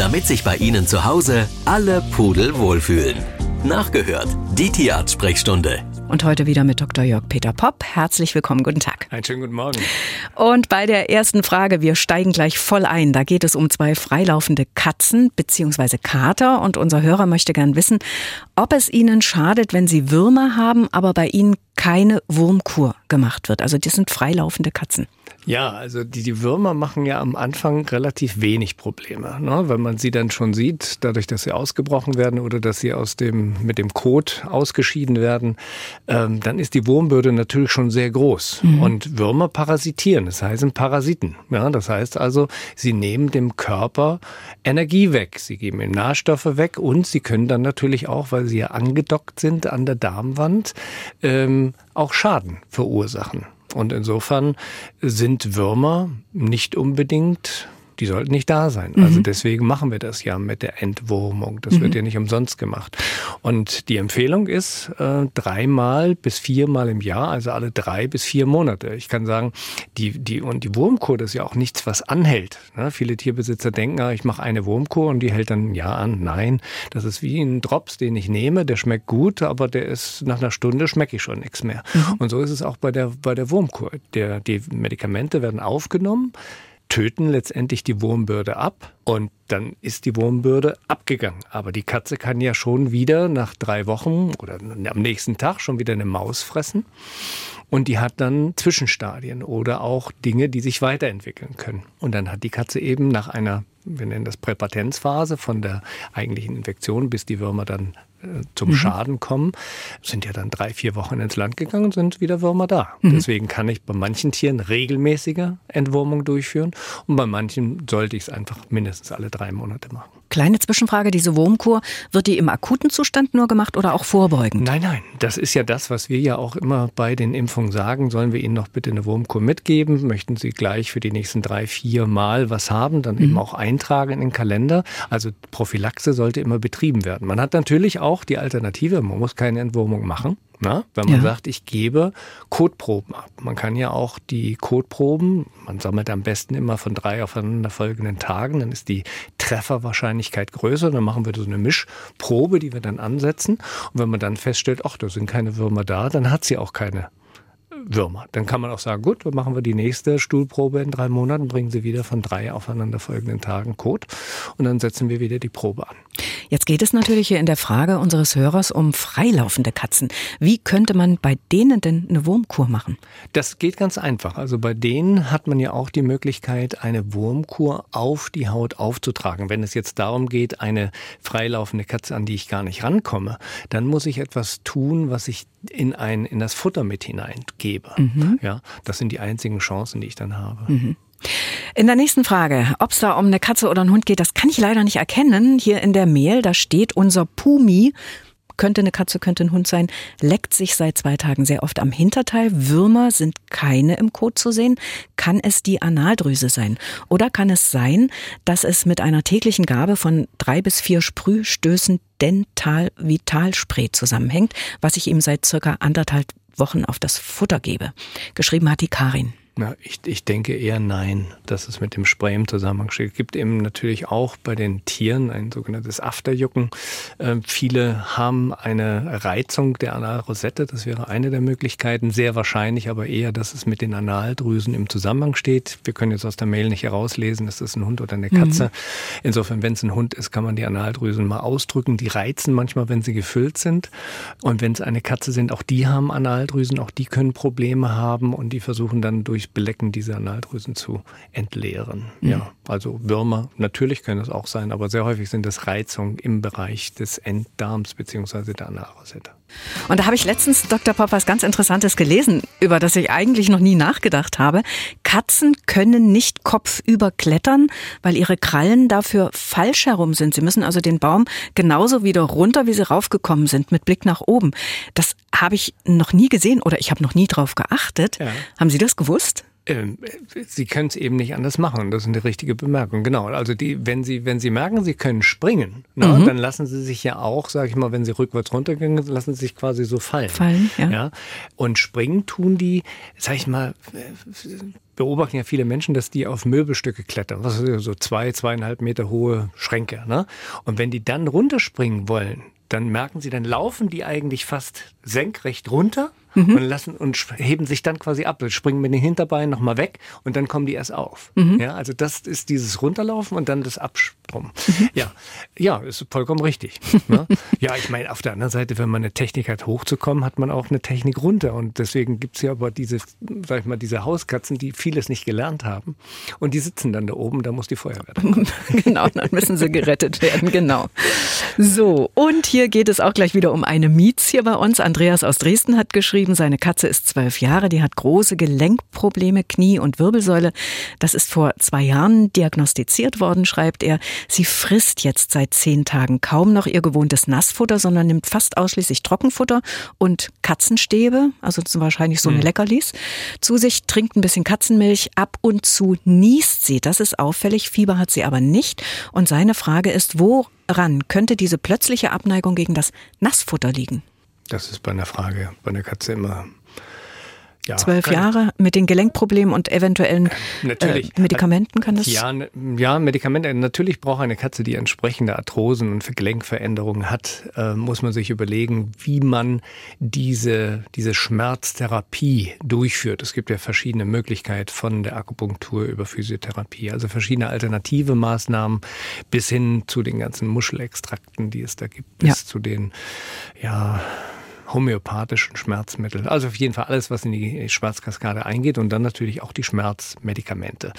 damit sich bei Ihnen zu Hause alle Pudel wohlfühlen. Nachgehört, die Tierarzt-Sprechstunde. Und heute wieder mit Dr. Jörg Peter Popp. Herzlich willkommen, guten Tag. Einen schönen guten Morgen. Und bei der ersten Frage, wir steigen gleich voll ein. Da geht es um zwei freilaufende Katzen bzw. Kater. Und unser Hörer möchte gern wissen, ob es ihnen schadet, wenn sie Würmer haben, aber bei ihnen keine Wurmkur gemacht wird. Also das sind freilaufende Katzen. Ja, also die, die Würmer machen ja am Anfang relativ wenig Probleme. Ne? Wenn man sie dann schon sieht, dadurch, dass sie ausgebrochen werden oder dass sie aus dem, mit dem Kot ausgeschieden werden, ähm, dann ist die Wurmbürde natürlich schon sehr groß. Mhm. Und Würmer parasitieren, das heißt Parasiten. Ja? Das heißt also, sie nehmen dem Körper Energie weg. Sie geben ihm Nährstoffe weg und sie können dann natürlich auch, weil sie ja angedockt sind an der Darmwand, ähm, auch Schaden verursachen. Und insofern sind Würmer nicht unbedingt die sollten nicht da sein. Also mhm. Also deswegen machen wir das ja mit der Entwurmung. Das mhm. wird ja nicht umsonst gemacht. Und die Empfehlung ist äh, dreimal bis viermal im Jahr, also alle drei bis vier Monate. Ich kann sagen, die, die, und die Wurmkur ist ja auch nichts, was anhält. Ne? Viele Tierbesitzer denken, ah, ich mache eine Wurmkur und die hält dann ein Jahr an. Nein, das ist wie ein Drops, den ich nehme, der schmeckt gut, aber der ist nach einer Stunde schmecke ich schon nichts mehr. Mhm. Und so ist es auch bei der, bei der Wurmkur. Der, die Medikamente werden aufgenommen töten letztendlich die Wurmbürde ab und dann ist die Wurmbürde abgegangen. Aber die Katze kann ja schon wieder nach drei Wochen oder am nächsten Tag schon wieder eine Maus fressen. Und die hat dann Zwischenstadien oder auch Dinge, die sich weiterentwickeln können. Und dann hat die Katze eben nach einer, wir nennen das Präpatenzphase von der eigentlichen Infektion, bis die Würmer dann äh, zum mhm. Schaden kommen, sind ja dann drei, vier Wochen ins Land gegangen und sind wieder Würmer da. Mhm. Deswegen kann ich bei manchen Tieren regelmäßige Entwurmung durchführen und bei manchen sollte ich es einfach mindestens alle drei Monate machen. Kleine Zwischenfrage, diese Wurmkur, wird die im akuten Zustand nur gemacht oder auch vorbeugend? Nein, nein, das ist ja das, was wir ja auch immer bei den Impfungen sagen. Sollen wir Ihnen noch bitte eine Wurmkur mitgeben? Möchten Sie gleich für die nächsten drei, vier Mal was haben? Dann mhm. eben auch eintragen in den Kalender. Also Prophylaxe sollte immer betrieben werden. Man hat natürlich auch die Alternative, man muss keine Entwurmung machen. Na, wenn man ja. sagt, ich gebe Kotproben ab. Man kann ja auch die Kotproben, man sammelt am besten immer von drei aufeinanderfolgenden Tagen, dann ist die Trefferwahrscheinlichkeit größer. Dann machen wir so eine Mischprobe, die wir dann ansetzen. Und wenn man dann feststellt, ach, da sind keine Würmer da, dann hat sie auch keine Würmer. Dann kann man auch sagen, gut, dann machen wir die nächste Stuhlprobe in drei Monaten, bringen Sie wieder von drei aufeinanderfolgenden Tagen Kot und dann setzen wir wieder die Probe an. Jetzt geht es natürlich hier in der Frage unseres Hörers um freilaufende Katzen. Wie könnte man bei denen denn eine Wurmkur machen? Das geht ganz einfach. Also bei denen hat man ja auch die Möglichkeit, eine Wurmkur auf die Haut aufzutragen. Wenn es jetzt darum geht, eine freilaufende Katze, an die ich gar nicht rankomme, dann muss ich etwas tun, was ich in ein, in das Futter mit hineingebe. Mhm. Ja, das sind die einzigen Chancen, die ich dann habe. Mhm. In der nächsten Frage, ob es da um eine Katze oder einen Hund geht, das kann ich leider nicht erkennen. Hier in der Mail, da steht unser Pumi könnte eine Katze, könnte ein Hund sein, leckt sich seit zwei Tagen sehr oft am Hinterteil. Würmer sind keine im Kot zu sehen. Kann es die Analdrüse sein? Oder kann es sein, dass es mit einer täglichen Gabe von drei bis vier Sprühstößen Dental-Vitalspray zusammenhängt, was ich ihm seit circa anderthalb Wochen auf das Futter gebe? Geschrieben hat die Karin. Ja, ich, ich denke eher nein, dass es mit dem Spray im Zusammenhang steht. Es gibt eben natürlich auch bei den Tieren ein sogenanntes Afterjucken. Äh, viele haben eine Reizung der Analrosette. Das wäre eine der Möglichkeiten. Sehr wahrscheinlich aber eher, dass es mit den Analdrüsen im Zusammenhang steht. Wir können jetzt aus der Mail nicht herauslesen, ist das ein Hund oder eine Katze. Mhm. Insofern, wenn es ein Hund ist, kann man die Analdrüsen mal ausdrücken. Die reizen manchmal, wenn sie gefüllt sind. Und wenn es eine Katze sind, auch die haben Analdrüsen, auch die können Probleme haben und die versuchen dann durch Belecken dieser Analdrüsen zu entleeren. Mhm. Ja, also Würmer, natürlich können es auch sein, aber sehr häufig sind es Reizungen im Bereich des Enddarms bzw. der Analrosette. Und da habe ich letztens, Dr. Popp, was ganz Interessantes gelesen, über das ich eigentlich noch nie nachgedacht habe. Katzen können nicht kopfüber klettern, weil ihre Krallen dafür falsch herum sind. Sie müssen also den Baum genauso wieder runter, wie sie raufgekommen sind, mit Blick nach oben. Das habe ich noch nie gesehen oder ich habe noch nie drauf geachtet. Ja. Haben Sie das gewusst? Ähm, sie können es eben nicht anders machen. Das ist eine richtige Bemerkung. Genau. Also die, wenn Sie, wenn Sie merken, Sie können springen, na, mhm. dann lassen Sie sich ja auch, sage ich mal, wenn Sie rückwärts runtergehen, lassen Sie sich quasi so fallen. Fallen, ja. ja. Und springen tun die, sag ich mal, beobachten ja viele Menschen, dass die auf Möbelstücke klettern, was ist so zwei, zweieinhalb Meter hohe Schränke. Ne? Und wenn die dann runterspringen wollen, dann merken sie, dann laufen die eigentlich fast senkrecht runter mhm. und lassen und heben sich dann quasi ab, springen mit den Hinterbeinen nochmal weg und dann kommen die erst auf. Mhm. Ja, also das ist dieses Runterlaufen und dann das Absprung. Mhm. Ja, ja, ist vollkommen richtig. ne? Ja, ich meine, auf der anderen Seite, wenn man eine Technik hat, hochzukommen, hat man auch eine Technik runter. Und deswegen gibt's ja aber diese, sag ich mal, diese Hauskatzen, die vieles nicht gelernt haben. Und die sitzen dann da oben, da muss die Feuerwehr. genau, dann müssen sie gerettet werden, genau. So, und hier geht es auch gleich wieder um eine Mietz hier bei uns. Andreas aus Dresden hat geschrieben, seine Katze ist zwölf Jahre, die hat große Gelenkprobleme, Knie und Wirbelsäule. Das ist vor zwei Jahren diagnostiziert worden, schreibt er. Sie frisst jetzt seit zehn Tagen kaum noch ihr gewohntes Nassfutter, sondern nimmt fast ausschließlich Trockenfutter und Katzenstäbe, also wahrscheinlich so eine mhm. Leckerlis, zu sich, trinkt ein bisschen Katzenmilch, ab und zu niest sie. Das ist auffällig, Fieber hat sie aber nicht. Und seine Frage ist, woran könnte diese plötzliche Abneigung gegen das Nassfutter liegen? Das ist bei einer Frage bei der Katze immer ja, Zwölf Jahre mit den Gelenkproblemen und eventuellen äh, Medikamenten kann das? Ja, ja, Medikamente. Natürlich braucht eine Katze, die entsprechende Arthrosen und Gelenkveränderungen hat, äh, muss man sich überlegen, wie man diese, diese Schmerztherapie durchführt. Es gibt ja verschiedene Möglichkeiten von der Akupunktur über Physiotherapie, also verschiedene alternative Maßnahmen bis hin zu den ganzen Muschelextrakten, die es da gibt, bis ja. zu den, ja, homöopathischen Schmerzmittel. Also auf jeden Fall alles, was in die Schmerzkaskade eingeht und dann natürlich auch die Schmerzmedikamente.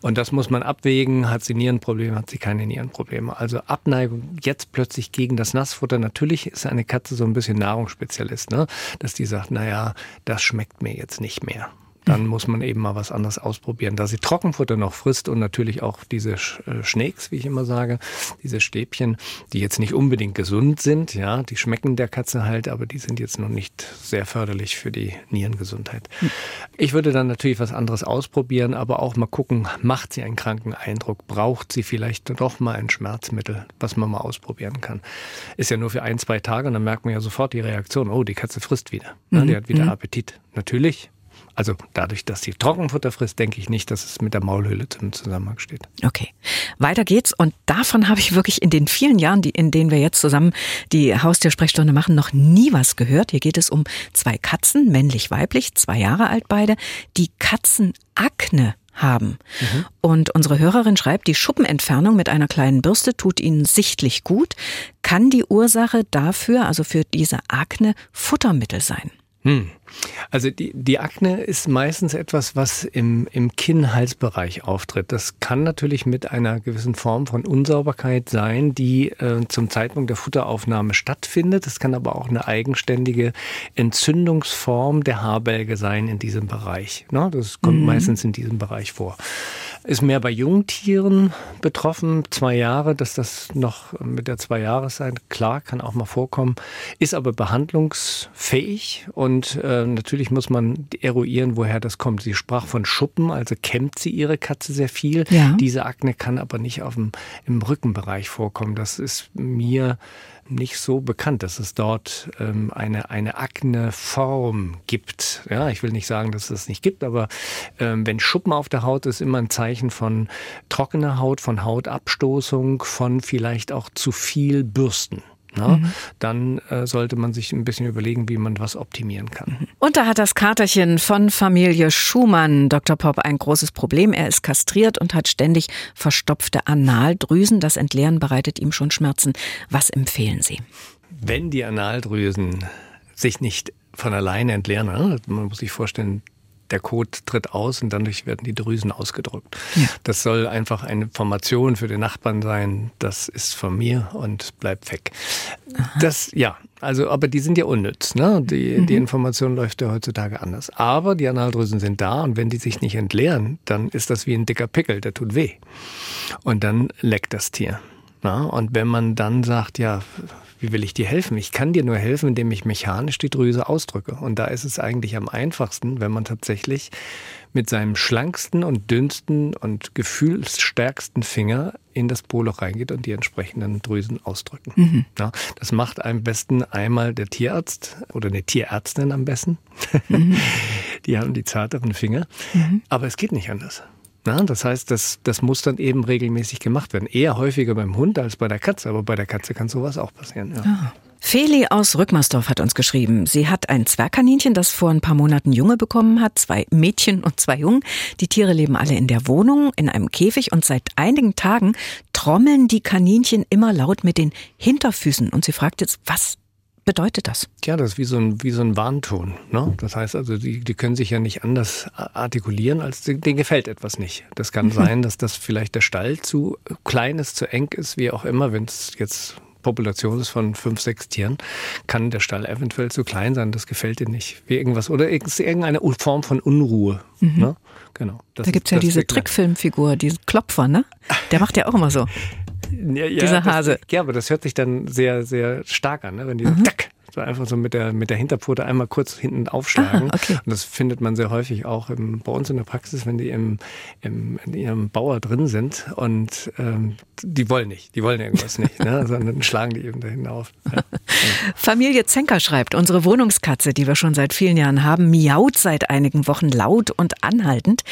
Und das muss man abwägen. Hat sie Nierenprobleme, hat sie keine Nierenprobleme. Also Abneigung jetzt plötzlich gegen das Nassfutter. Natürlich ist eine Katze so ein bisschen Nahrungsspezialist, ne? dass die sagt, naja, das schmeckt mir jetzt nicht mehr dann muss man eben mal was anderes ausprobieren. Da sie Trockenfutter noch frisst und natürlich auch diese äh, Schnäks, wie ich immer sage, diese Stäbchen, die jetzt nicht unbedingt gesund sind, ja, die schmecken der Katze halt, aber die sind jetzt noch nicht sehr förderlich für die Nierengesundheit. Hm. Ich würde dann natürlich was anderes ausprobieren, aber auch mal gucken, macht sie einen kranken Eindruck, braucht sie vielleicht doch mal ein Schmerzmittel, was man mal ausprobieren kann. Ist ja nur für ein, zwei Tage und dann merkt man ja sofort die Reaktion, oh, die Katze frisst wieder, mhm. die hat wieder mhm. Appetit. Natürlich also dadurch, dass sie Trockenfutter frisst, denke ich nicht, dass es mit der Maulhöhle zum Zusammenhang steht. Okay, weiter geht's. Und davon habe ich wirklich in den vielen Jahren, die, in denen wir jetzt zusammen die Haustiersprechstunde machen, noch nie was gehört. Hier geht es um zwei Katzen, männlich-weiblich, zwei Jahre alt beide, die Katzenakne haben. Mhm. Und unsere Hörerin schreibt, die Schuppenentfernung mit einer kleinen Bürste tut ihnen sichtlich gut. Kann die Ursache dafür, also für diese Akne, Futtermittel sein? Hm. Also die, die Akne ist meistens etwas, was im, im Kinn-Halsbereich auftritt. Das kann natürlich mit einer gewissen Form von Unsauberkeit sein, die äh, zum Zeitpunkt der Futteraufnahme stattfindet. Es kann aber auch eine eigenständige Entzündungsform der Haarbälge sein in diesem Bereich. Ne? Das kommt mhm. meistens in diesem Bereich vor. Ist mehr bei Jungtieren betroffen, zwei Jahre, dass das noch mit der zwei Jahreszeit, klar, kann auch mal vorkommen, ist aber behandlungsfähig und äh, natürlich muss man eruieren, woher das kommt. Sie sprach von Schuppen, also kämmt sie ihre Katze sehr viel. Ja. Diese Akne kann aber nicht auf dem, im Rückenbereich vorkommen. Das ist mir nicht so bekannt, dass es dort ähm, eine, eine Akneform gibt. Ja, ich will nicht sagen, dass es das nicht gibt, aber ähm, wenn Schuppen auf der Haut ist, immer ein Zeichen von trockener Haut, von Hautabstoßung, von vielleicht auch zu viel Bürsten. Na, mhm. dann äh, sollte man sich ein bisschen überlegen, wie man was optimieren kann. Und da hat das Katerchen von Familie Schumann, Dr. Popp, ein großes Problem. Er ist kastriert und hat ständig verstopfte Analdrüsen. Das Entleeren bereitet ihm schon Schmerzen. Was empfehlen Sie? Wenn die Analdrüsen sich nicht von alleine entleeren, ne? man muss sich vorstellen, der Code tritt aus und dadurch werden die Drüsen ausgedrückt. Ja. Das soll einfach eine Information für den Nachbarn sein. Das ist von mir und bleibt weg. Aha. Das, ja, also, aber die sind ja unnütz. Ne? Die, mhm. die Information läuft ja heutzutage anders. Aber die Analdrüsen sind da und wenn die sich nicht entleeren, dann ist das wie ein dicker Pickel, der tut weh. Und dann leckt das Tier. Na? Und wenn man dann sagt, ja, wie will ich dir helfen? Ich kann dir nur helfen, indem ich mechanisch die Drüse ausdrücke. Und da ist es eigentlich am einfachsten, wenn man tatsächlich mit seinem schlanksten und dünnsten und gefühlsstärksten Finger in das Poloch reingeht und die entsprechenden Drüsen ausdrücken. Mhm. Ja, das macht am besten einmal der Tierarzt oder eine Tierärztin am besten. Mhm. die haben die zarteren Finger. Mhm. Aber es geht nicht anders. Na, das heißt, das, das muss dann eben regelmäßig gemacht werden. Eher häufiger beim Hund als bei der Katze, aber bei der Katze kann sowas auch passieren. Ja. Ah. Feli aus Rückmersdorf hat uns geschrieben, sie hat ein Zwergkaninchen, das vor ein paar Monaten Junge bekommen hat, zwei Mädchen und zwei Jungen. Die Tiere leben alle in der Wohnung, in einem Käfig und seit einigen Tagen trommeln die Kaninchen immer laut mit den Hinterfüßen. Und sie fragt jetzt, was bedeutet das? Ja, das ist wie so ein, wie so ein Warnton. Ne? Das heißt also, die, die können sich ja nicht anders artikulieren, als denen gefällt etwas nicht. Das kann mhm. sein, dass das vielleicht der Stall zu klein ist, zu eng ist, wie auch immer, wenn es jetzt Population ist von fünf, sechs Tieren, kann der Stall eventuell zu klein sein. Das gefällt dir nicht. Wie irgendwas oder irgendeine Form von Unruhe. Mhm. Ne? Genau. Das da gibt es ja diese Trickfilmfigur, diesen Klopfer, ne? Der macht ja auch immer so. Ja, ja, Dieser Hase. Das, ja, aber das hört sich dann sehr, sehr stark an, ne? wenn die mhm. so, tack, so einfach so mit der, mit der Hinterpfote einmal kurz hinten aufschlagen. Ah, okay. Und das findet man sehr häufig auch im, bei uns in der Praxis, wenn die im, im, in ihrem Bauer drin sind und ähm, die wollen nicht, die wollen irgendwas nicht, ne? sondern schlagen die eben dahin auf. Ja. Familie Zenker schreibt, unsere Wohnungskatze, die wir schon seit vielen Jahren haben, miaut seit einigen Wochen laut und anhaltend.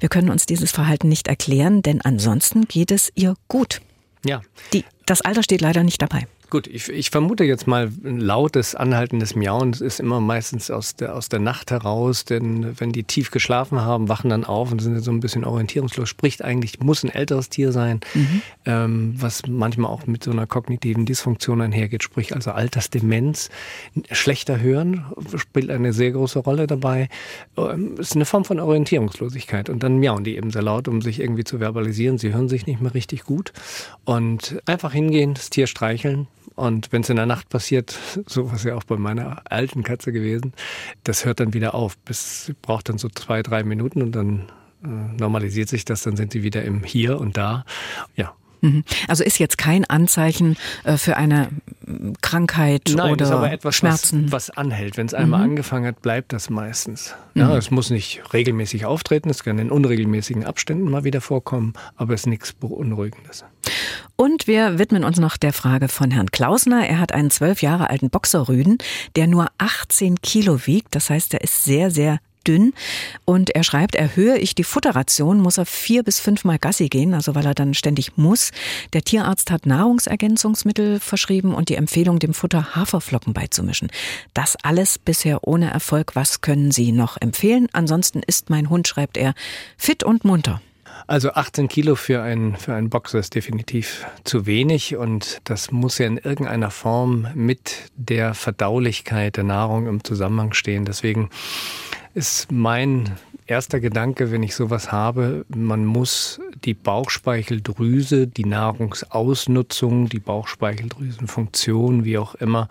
Wir können uns dieses Verhalten nicht erklären, denn ansonsten geht es ihr gut. Ja. Die, das Alter steht leider nicht dabei. Gut, ich, ich, vermute jetzt mal, ein lautes, anhaltendes Miauen ist immer meistens aus der, aus der Nacht heraus, denn wenn die tief geschlafen haben, wachen dann auf und sind so ein bisschen orientierungslos. Spricht eigentlich, muss ein älteres Tier sein, mhm. ähm, was manchmal auch mit so einer kognitiven Dysfunktion einhergeht, sprich also Altersdemenz. Schlechter Hören spielt eine sehr große Rolle dabei. Ähm, ist eine Form von Orientierungslosigkeit und dann miauen die eben sehr laut, um sich irgendwie zu verbalisieren. Sie hören sich nicht mehr richtig gut und einfach hingehen, das Tier streicheln, und wenn es in der Nacht passiert, so was ja auch bei meiner alten Katze gewesen, das hört dann wieder auf. Bis braucht dann so zwei, drei Minuten und dann äh, normalisiert sich das, dann sind sie wieder im Hier und da. Ja. Also ist jetzt kein Anzeichen äh, für eine Krankheit Nein, oder ist aber etwas, Schmerzen. Was, was anhält. Wenn es einmal mhm. angefangen hat, bleibt das meistens. Ja, mhm. Es muss nicht regelmäßig auftreten, es kann in unregelmäßigen Abständen mal wieder vorkommen, aber es ist nichts Beunruhigendes. Und wir widmen uns noch der Frage von Herrn Klausner. Er hat einen zwölf Jahre alten Boxerrüden, der nur 18 Kilo wiegt. Das heißt, er ist sehr, sehr dünn. Und er schreibt, erhöhe ich die Futterration, muss er vier bis fünfmal Gassi gehen, also weil er dann ständig muss. Der Tierarzt hat Nahrungsergänzungsmittel verschrieben und die Empfehlung, dem Futter Haferflocken beizumischen. Das alles bisher ohne Erfolg. Was können Sie noch empfehlen? Ansonsten ist mein Hund, schreibt er, fit und munter. Also 18 Kilo für einen, für einen Boxer ist definitiv zu wenig und das muss ja in irgendeiner Form mit der Verdaulichkeit der Nahrung im Zusammenhang stehen. Deswegen ist mein erster Gedanke, wenn ich sowas habe, man muss die Bauchspeicheldrüse, die Nahrungsausnutzung, die Bauchspeicheldrüsenfunktion, wie auch immer,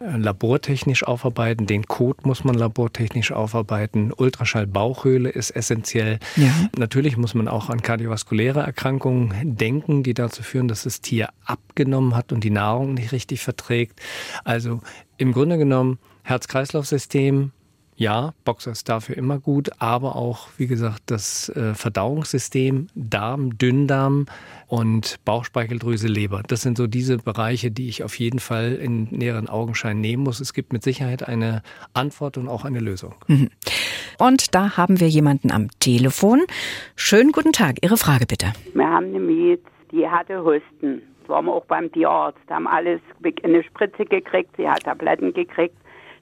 äh, labortechnisch aufarbeiten. Den Code muss man labortechnisch aufarbeiten. Ultraschall-Bauchhöhle ist essentiell. Ja. Natürlich muss man auch an kardiovaskuläre Erkrankungen denken, die dazu führen, dass das Tier abgenommen hat und die Nahrung nicht richtig verträgt. Also im Grunde genommen Herz-Kreislauf-System, ja, Boxer ist dafür immer gut, aber auch, wie gesagt, das äh, Verdauungssystem, Darm, Dünndarm und Bauchspeicheldrüse, Leber. Das sind so diese Bereiche, die ich auf jeden Fall in näheren Augenschein nehmen muss. Es gibt mit Sicherheit eine Antwort und auch eine Lösung. Mhm. Und da haben wir jemanden am Telefon. Schönen guten Tag. Ihre Frage bitte. Wir haben eine Miet, die hatte Husten. Das waren wir auch beim Tierarzt, haben alles eine Spritze gekriegt, sie hat Tabletten gekriegt.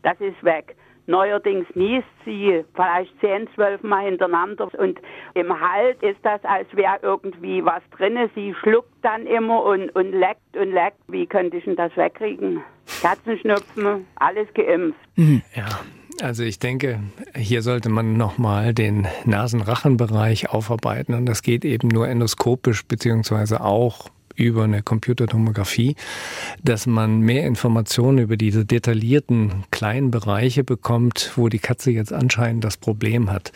Das ist weg. Neuerdings niest sie vielleicht zehn, zwölf Mal hintereinander und im Halt ist das, als wäre irgendwie was drinne. Sie schluckt dann immer und, und leckt und leckt. Wie könnte ich denn das wegkriegen? Katzenschnupfen, alles geimpft. Mhm. Ja. Also ich denke, hier sollte man nochmal den Nasenrachenbereich aufarbeiten und das geht eben nur endoskopisch beziehungsweise auch über eine Computertomographie, dass man mehr Informationen über diese detaillierten kleinen Bereiche bekommt, wo die Katze jetzt anscheinend das Problem hat.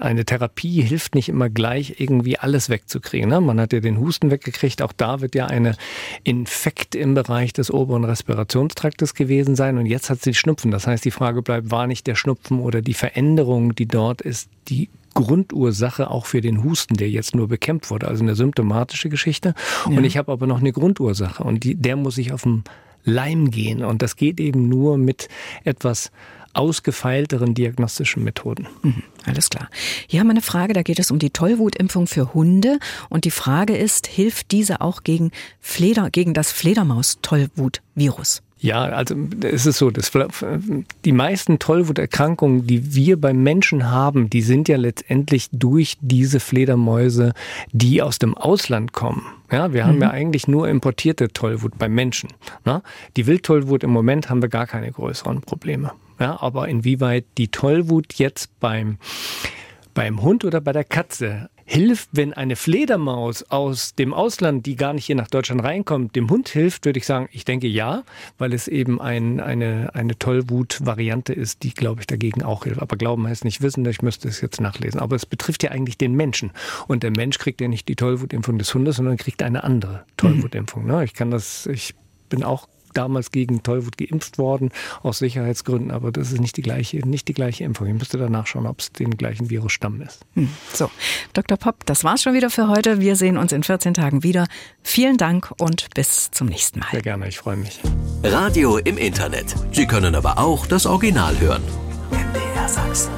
Eine Therapie hilft nicht immer gleich irgendwie alles wegzukriegen. Ne? Man hat ja den Husten weggekriegt. Auch da wird ja eine Infekt im Bereich des oberen Respirationstraktes gewesen sein. Und jetzt hat sie Schnupfen. Das heißt, die Frage bleibt, war nicht der Schnupfen oder die Veränderung, die dort ist, die Grundursache auch für den Husten, der jetzt nur bekämpft wurde. Also eine symptomatische Geschichte. Ja. Und ich habe aber noch eine Grundursache und die, der muss ich auf dem Leim gehen. Und das geht eben nur mit etwas ausgefeilteren diagnostischen Methoden. Mhm, alles klar. Hier haben wir eine Frage, da geht es um die Tollwutimpfung für Hunde. Und die Frage ist, hilft diese auch gegen, Fleder, gegen das Fledermaus-Tollwut-Virus? Ja, also es ist so, das, die meisten Tollwuterkrankungen, die wir beim Menschen haben, die sind ja letztendlich durch diese Fledermäuse, die aus dem Ausland kommen. Ja, wir haben mhm. ja eigentlich nur importierte Tollwut beim Menschen. Ne? Die Wildtollwut im Moment haben wir gar keine größeren Probleme. Ja, aber inwieweit die Tollwut jetzt beim beim Hund oder bei der Katze hilft, wenn eine Fledermaus aus dem Ausland, die gar nicht hier nach Deutschland reinkommt, dem Hund hilft, würde ich sagen, ich denke ja, weil es eben ein, eine, eine Tollwut-Variante ist, die, glaube ich, dagegen auch hilft. Aber glauben heißt nicht wissen, ich müsste es jetzt nachlesen. Aber es betrifft ja eigentlich den Menschen. Und der Mensch kriegt ja nicht die Tollwutimpfung des Hundes, sondern kriegt eine andere Tollwutimpfung. Mhm. Ich kann das, ich bin auch damals gegen Tollwut geimpft worden, aus Sicherheitsgründen, aber das ist nicht die gleiche, nicht die gleiche Impfung. Ich müsste danach schauen, ob es den gleichen Virusstamm ist. Hm. So, Dr. Popp, das war's schon wieder für heute. Wir sehen uns in 14 Tagen wieder. Vielen Dank und bis zum nächsten Mal. Sehr gerne, ich freue mich. Radio im Internet. Sie können aber auch das Original hören. MDR Sachsen.